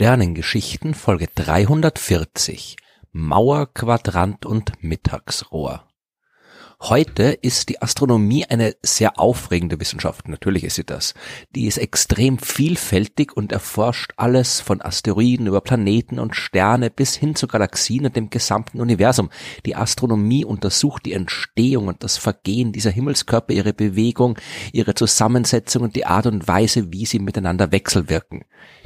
Sternengeschichten Folge 340 Mauer, Quadrant und Mittagsrohr. Heute ist die Astronomie eine sehr aufregende Wissenschaft, natürlich ist sie das. Die ist extrem vielfältig und erforscht alles von Asteroiden über Planeten und Sterne bis hin zu Galaxien und dem gesamten Universum. Die Astronomie untersucht die Entstehung und das Vergehen dieser Himmelskörper, ihre Bewegung, ihre Zusammensetzung und die Art und Weise, wie sie miteinander wechselwirken.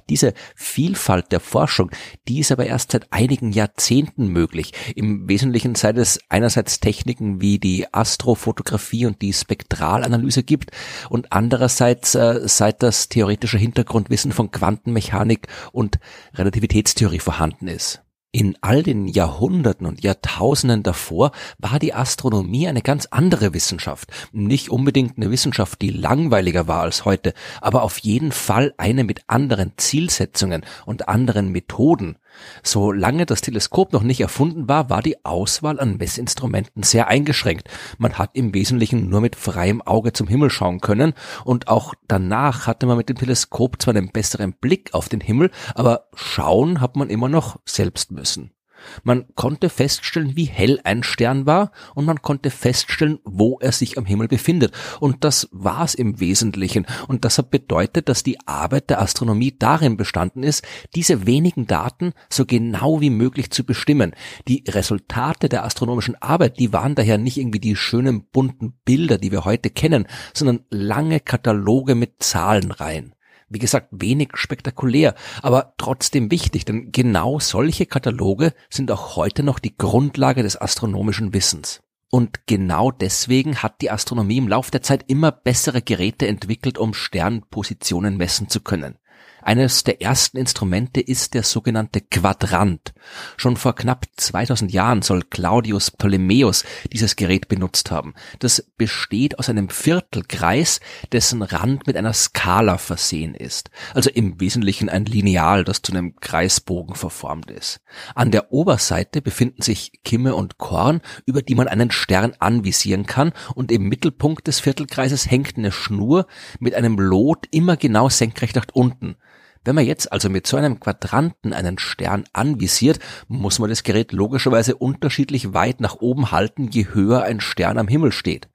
Diese Vielfalt der Forschung, die ist aber erst seit einigen Jahrzehnten möglich. Im Wesentlichen seit es einerseits Techniken wie die Astrofotografie und die Spektralanalyse gibt und andererseits äh, seit das theoretische Hintergrundwissen von Quantenmechanik und Relativitätstheorie vorhanden ist. In all den Jahrhunderten und Jahrtausenden davor war die Astronomie eine ganz andere Wissenschaft. Nicht unbedingt eine Wissenschaft, die langweiliger war als heute, aber auf jeden Fall eine mit anderen Zielsetzungen und anderen Methoden. Solange das Teleskop noch nicht erfunden war, war die Auswahl an Messinstrumenten sehr eingeschränkt. Man hat im Wesentlichen nur mit freiem Auge zum Himmel schauen können und auch danach hatte man mit dem Teleskop zwar einen besseren Blick auf den Himmel, aber schauen hat man immer noch selbst müssen. Man konnte feststellen, wie hell ein Stern war und man konnte feststellen, wo er sich am Himmel befindet. Und das war's im Wesentlichen. Und das hat bedeutet, dass die Arbeit der Astronomie darin bestanden ist, diese wenigen Daten so genau wie möglich zu bestimmen. Die Resultate der astronomischen Arbeit, die waren daher nicht irgendwie die schönen bunten Bilder, die wir heute kennen, sondern lange Kataloge mit Zahlenreihen. Wie gesagt, wenig spektakulär, aber trotzdem wichtig, denn genau solche Kataloge sind auch heute noch die Grundlage des astronomischen Wissens. Und genau deswegen hat die Astronomie im Laufe der Zeit immer bessere Geräte entwickelt, um Sternpositionen messen zu können. Eines der ersten Instrumente ist der sogenannte Quadrant. Schon vor knapp 2000 Jahren soll Claudius Ptolemäus dieses Gerät benutzt haben. Das besteht aus einem Viertelkreis, dessen Rand mit einer Skala versehen ist. Also im Wesentlichen ein Lineal, das zu einem Kreisbogen verformt ist. An der Oberseite befinden sich Kimme und Korn, über die man einen Stern anvisieren kann und im Mittelpunkt des Viertelkreises hängt eine Schnur mit einem Lot immer genau senkrecht nach unten. Wenn man jetzt also mit so einem Quadranten einen Stern anvisiert, muss man das Gerät logischerweise unterschiedlich weit nach oben halten, je höher ein Stern am Himmel steht.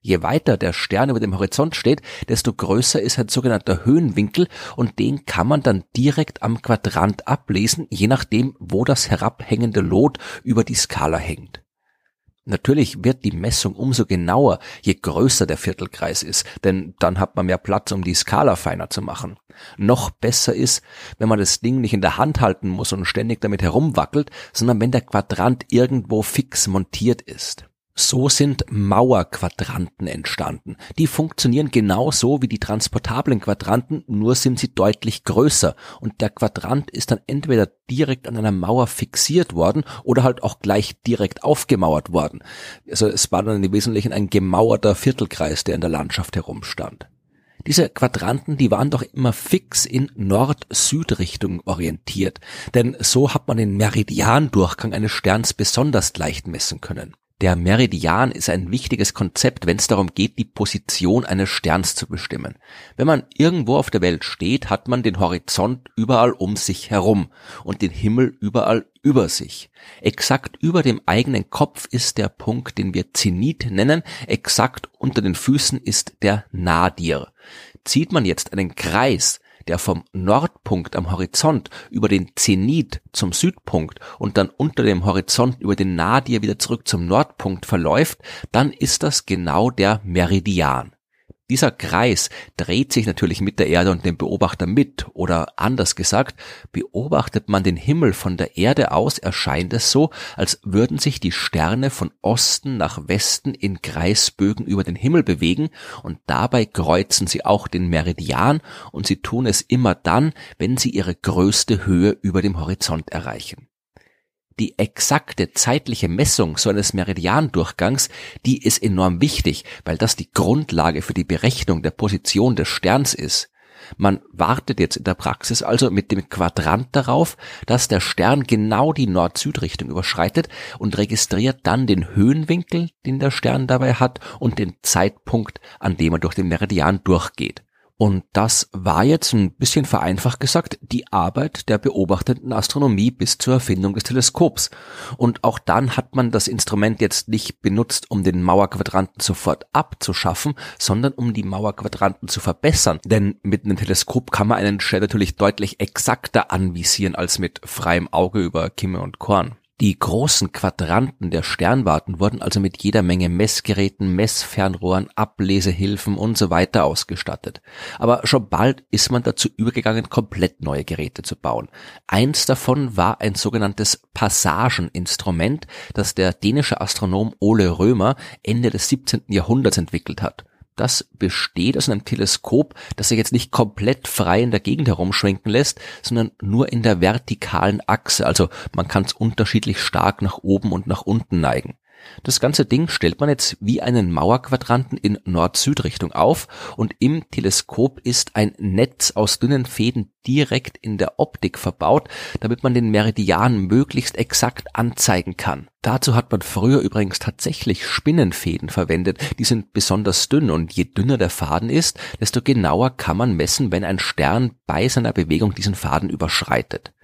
Je weiter der Stern über dem Horizont steht, desto größer ist ein sogenannter Höhenwinkel und den kann man dann direkt am Quadrant ablesen, je nachdem, wo das herabhängende Lot über die Skala hängt. Natürlich wird die Messung umso genauer, je größer der Viertelkreis ist, denn dann hat man mehr Platz, um die Skala feiner zu machen. Noch besser ist, wenn man das Ding nicht in der Hand halten muss und ständig damit herumwackelt, sondern wenn der Quadrant irgendwo fix montiert ist. So sind Mauerquadranten entstanden. Die funktionieren genauso wie die transportablen Quadranten, nur sind sie deutlich größer. Und der Quadrant ist dann entweder direkt an einer Mauer fixiert worden oder halt auch gleich direkt aufgemauert worden. Also es war dann im Wesentlichen ein gemauerter Viertelkreis, der in der Landschaft herumstand. Diese Quadranten, die waren doch immer fix in Nord-Süd-Richtung orientiert, denn so hat man den Meridiandurchgang eines Sterns besonders leicht messen können. Der Meridian ist ein wichtiges Konzept, wenn es darum geht, die Position eines Sterns zu bestimmen. Wenn man irgendwo auf der Welt steht, hat man den Horizont überall um sich herum und den Himmel überall über sich. Exakt über dem eigenen Kopf ist der Punkt, den wir Zenit nennen, exakt unter den Füßen ist der Nadir. Zieht man jetzt einen Kreis der vom Nordpunkt am Horizont über den Zenit zum Südpunkt und dann unter dem Horizont über den Nadir wieder zurück zum Nordpunkt verläuft, dann ist das genau der Meridian. Dieser Kreis dreht sich natürlich mit der Erde und dem Beobachter mit, oder anders gesagt, beobachtet man den Himmel von der Erde aus, erscheint es so, als würden sich die Sterne von Osten nach Westen in Kreisbögen über den Himmel bewegen, und dabei kreuzen sie auch den Meridian, und sie tun es immer dann, wenn sie ihre größte Höhe über dem Horizont erreichen die exakte zeitliche Messung so eines Meridiandurchgangs, die ist enorm wichtig, weil das die Grundlage für die Berechnung der Position des Sterns ist. Man wartet jetzt in der Praxis also mit dem Quadrant darauf, dass der Stern genau die Nord-Süd-Richtung überschreitet und registriert dann den Höhenwinkel, den der Stern dabei hat und den Zeitpunkt, an dem er durch den Meridian durchgeht. Und das war jetzt ein bisschen vereinfacht gesagt die Arbeit der beobachtenden Astronomie bis zur Erfindung des Teleskops. Und auch dann hat man das Instrument jetzt nicht benutzt, um den Mauerquadranten sofort abzuschaffen, sondern um die Mauerquadranten zu verbessern. Denn mit einem Teleskop kann man einen Stern natürlich deutlich exakter anvisieren als mit freiem Auge über Kimme und Korn. Die großen Quadranten der Sternwarten wurden also mit jeder Menge Messgeräten, Messfernrohren, Ablesehilfen und so weiter ausgestattet. Aber schon bald ist man dazu übergegangen, komplett neue Geräte zu bauen. Eins davon war ein sogenanntes Passageninstrument, das der dänische Astronom Ole Römer Ende des 17. Jahrhunderts entwickelt hat das besteht aus einem Teleskop, das sich jetzt nicht komplett frei in der Gegend herumschwenken lässt, sondern nur in der vertikalen Achse. Also man kann es unterschiedlich stark nach oben und nach unten neigen. Das ganze Ding stellt man jetzt wie einen Mauerquadranten in Nord-Süd-Richtung auf und im Teleskop ist ein Netz aus dünnen Fäden direkt in der Optik verbaut, damit man den Meridian möglichst exakt anzeigen kann. Dazu hat man früher übrigens tatsächlich Spinnenfäden verwendet, die sind besonders dünn und je dünner der Faden ist, desto genauer kann man messen, wenn ein Stern bei seiner Bewegung diesen Faden überschreitet.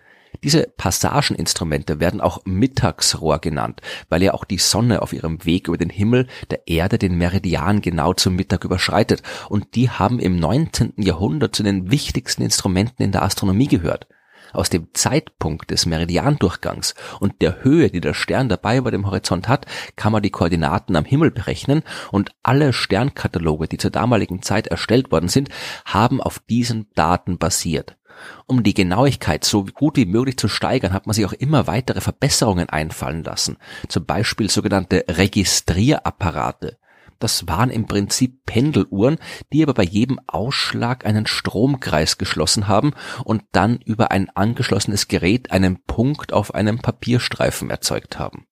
Diese Passageninstrumente werden auch Mittagsrohr genannt, weil ja auch die Sonne auf ihrem Weg über den Himmel der Erde den Meridian genau zum Mittag überschreitet und die haben im 19. Jahrhundert zu den wichtigsten Instrumenten in der Astronomie gehört. Aus dem Zeitpunkt des Meridiandurchgangs und der Höhe, die der Stern dabei über dem Horizont hat, kann man die Koordinaten am Himmel berechnen und alle Sternkataloge, die zur damaligen Zeit erstellt worden sind, haben auf diesen Daten basiert. Um die Genauigkeit so gut wie möglich zu steigern, hat man sich auch immer weitere Verbesserungen einfallen lassen. Zum Beispiel sogenannte Registrierapparate. Das waren im Prinzip Pendeluhren, die aber bei jedem Ausschlag einen Stromkreis geschlossen haben und dann über ein angeschlossenes Gerät einen Punkt auf einem Papierstreifen erzeugt haben.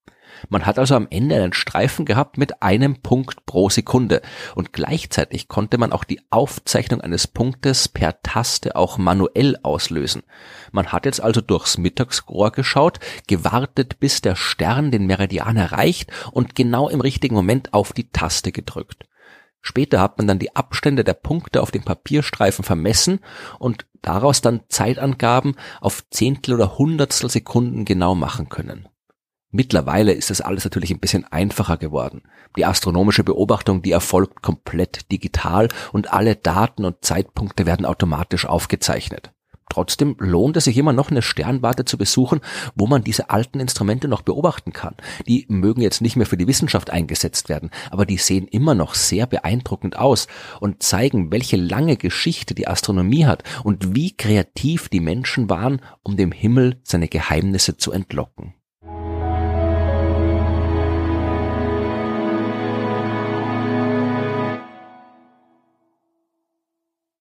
Man hat also am Ende einen Streifen gehabt mit einem Punkt pro Sekunde und gleichzeitig konnte man auch die Aufzeichnung eines Punktes per Taste auch manuell auslösen. Man hat jetzt also durchs Mittagsrohr geschaut, gewartet, bis der Stern den Meridian erreicht und genau im richtigen Moment auf die Taste gedrückt. Später hat man dann die Abstände der Punkte auf dem Papierstreifen vermessen und daraus dann Zeitangaben auf Zehntel oder Hundertstel Sekunden genau machen können. Mittlerweile ist das alles natürlich ein bisschen einfacher geworden. Die astronomische Beobachtung, die erfolgt komplett digital und alle Daten und Zeitpunkte werden automatisch aufgezeichnet. Trotzdem lohnt es sich immer noch eine Sternwarte zu besuchen, wo man diese alten Instrumente noch beobachten kann. Die mögen jetzt nicht mehr für die Wissenschaft eingesetzt werden, aber die sehen immer noch sehr beeindruckend aus und zeigen, welche lange Geschichte die Astronomie hat und wie kreativ die Menschen waren, um dem Himmel seine Geheimnisse zu entlocken.